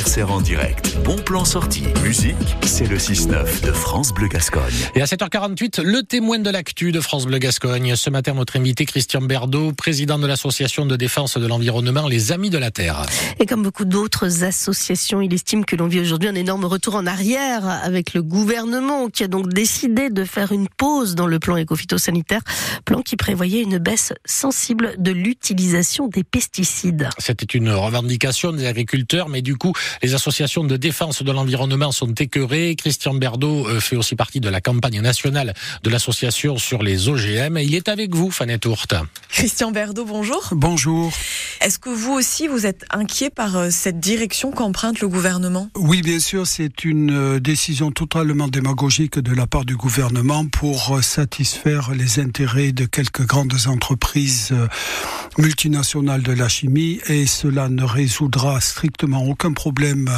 en direct. Bon plan sorti. Musique, c'est le 6-9 de France Bleu Gascogne. Et à 7h48, le témoin de l'actu de France Bleu Gascogne. Ce matin, notre invité Christian Berdo, président de l'association de défense de l'environnement Les Amis de la Terre. Et comme beaucoup d'autres associations, il estime que l'on vit aujourd'hui un énorme retour en arrière avec le gouvernement qui a donc décidé de faire une pause dans le plan éco-phytosanitaire, plan qui prévoyait une baisse sensible de l'utilisation des pesticides. C'était une revendication des agriculteurs, mais du coup, les associations de défense de l'environnement sont écœurées. Christian Berdo euh, fait aussi partie de la campagne nationale de l'association sur les OGM. Il est avec vous, Fanette Tourte. Christian Berdo, bonjour. Bonjour. Est-ce que vous aussi, vous êtes inquiet par euh, cette direction qu'emprunte le gouvernement? Oui, bien sûr, c'est une euh, décision totalement démagogique de la part du gouvernement pour satisfaire les intérêts de quelques grandes entreprises multinationales de la chimie et cela ne résoudra strictement aucun problème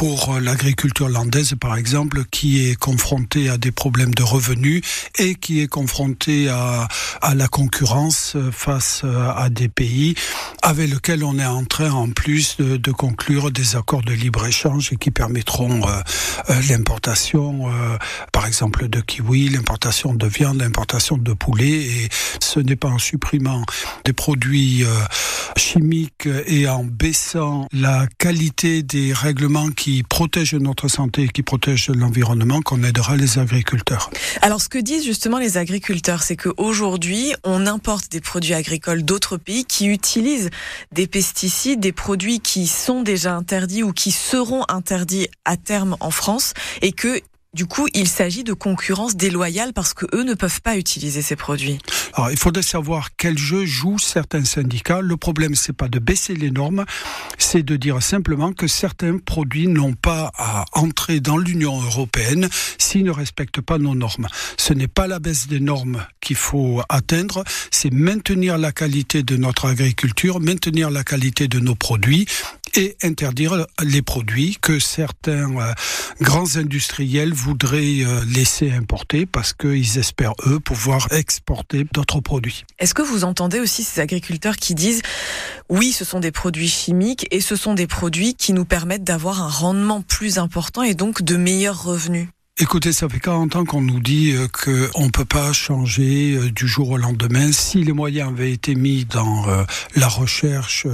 pour l'agriculture landaise, par exemple, qui est confrontée à des problèmes de revenus et qui est confrontée à, la concurrence face à des pays avec lesquels on est en train, en plus, de, conclure des accords de libre-échange qui permettront euh, euh, l'importation, euh, par exemple, de kiwi, l'importation de viande, l'importation de poulet. Et ce n'est pas en supprimant des produits chimiques et en baissant la qualité des règlements qui protègent notre santé qui protègent l'environnement qu'on aidera les agriculteurs. Alors, ce que disent justement les agriculteurs, c'est qu'aujourd'hui, on importe des produits agricoles d'autres pays qui utilisent des pesticides, des produits qui sont déjà interdits ou qui seront interdits à terme en France et que du coup, il s'agit de concurrence déloyale parce que eux ne peuvent pas utiliser ces produits. Alors, il faudrait savoir quel jeu jouent certains syndicats. Le problème, c'est pas de baisser les normes, c'est de dire simplement que certains produits n'ont pas à entrer dans l'Union européenne s'ils ne respectent pas nos normes. Ce n'est pas la baisse des normes qu'il faut atteindre, c'est maintenir la qualité de notre agriculture, maintenir la qualité de nos produits et interdire les produits que certains euh, grands industriels voudraient euh, laisser importer parce qu'ils espèrent, eux, pouvoir exporter d'autres produits. Est-ce que vous entendez aussi ces agriculteurs qui disent oui, ce sont des produits chimiques et ce sont des produits qui nous permettent d'avoir un rendement plus important et donc de meilleurs revenus? Écoutez, ça fait 40 ans qu'on nous dit euh, qu'on ne peut pas changer euh, du jour au lendemain. Si les moyens avaient été mis dans euh, la recherche,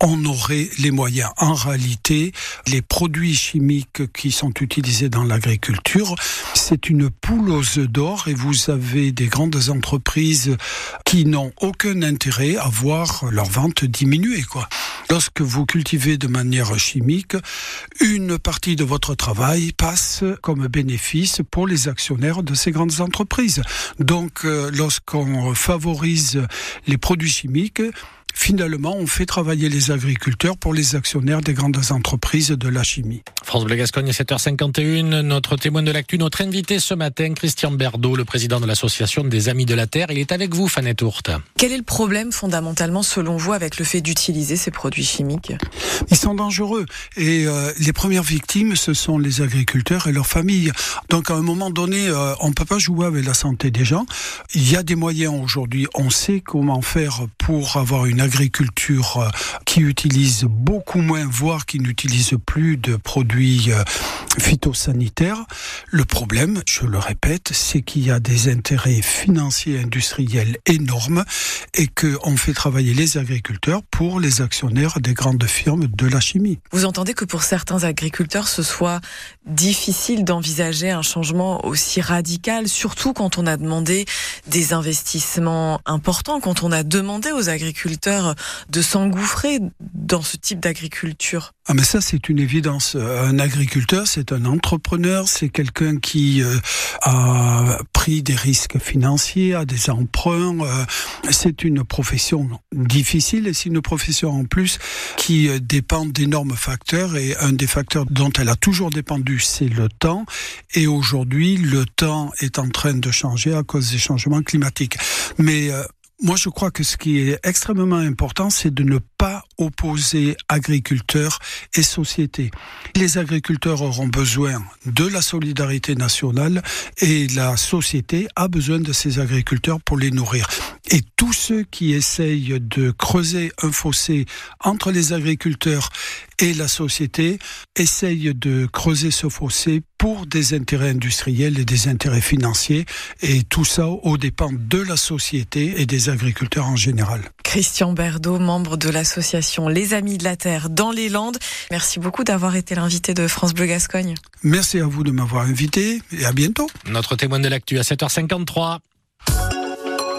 on aurait les moyens. En réalité, les produits chimiques qui sont utilisés dans l'agriculture, c'est une poule aux œufs d'or et vous avez des grandes entreprises qui n'ont aucun intérêt à voir leur vente diminuer, quoi. Lorsque vous cultivez de manière chimique, une partie de votre travail passe comme bénéfice pour les actionnaires de ces grandes entreprises. Donc, euh, lorsqu'on favorise les produits chimiques, finalement, on fait travailler les agriculteurs pour les actionnaires des grandes entreprises de la chimie. France Bleu Gascogne, 7h51. Notre témoin de l'actu, notre invité ce matin, Christian Berdo, le président de l'association des Amis de la Terre. Il est avec vous, Fanette Tourte. Quel est le problème fondamentalement, selon vous, avec le fait d'utiliser ces produits chimiques? Ils sont dangereux. Et euh, les premières victimes, ce sont les agriculteurs et leurs familles. Donc, à un moment donné, euh, on ne peut pas jouer avec la santé des gens. Il y a des moyens aujourd'hui. On sait comment faire pour avoir une agriculture euh, qui utilise beaucoup moins, voire qui n'utilise plus de produits euh, phytosanitaires. Le problème, je le répète, c'est qu'il y a des intérêts financiers industriels énormes et qu'on fait travailler les agriculteurs pour les actionnaires des grandes firmes de la chimie. Vous entendez que pour certains agriculteurs, ce soit difficile d'envisager un changement aussi radical, surtout quand on a demandé des investissements importants, quand on a demandé aux agriculteurs de s'engouffrer dans ce type d'agriculture Ah mais ça c'est une évidence. Un agriculteur c'est un entrepreneur, c'est quelqu'un qui euh, a pris des risques financiers, a des emprunts. Euh, c'est une profession difficile et c'est une profession en plus qui euh, dépend d'énormes facteurs et un des facteurs dont elle a toujours dépendu c'est le temps et aujourd'hui le temps est en train de changer à cause des changements climatiques. Mais Moi, je crois que ce qui est extrêmement important, c'est de ne pas opposer agriculteurs et société. Les agriculteurs auront besoin de la solidarité nationale et la société a besoin de ces agriculteurs pour les nourrir. Et tous ceux qui essayent de creuser un fossé entre les agriculteurs et la société essayent de creuser ce fossé pour des intérêts industriels et des intérêts financiers, et tout ça aux dépens de la société et des agriculteurs en général. Christian Berdo, membre de l'association Les Amis de la Terre dans les Landes. Merci beaucoup d'avoir été l'invité de France Bleu Gascogne. Merci à vous de m'avoir invité et à bientôt. Notre témoin de l'actu à 7h53.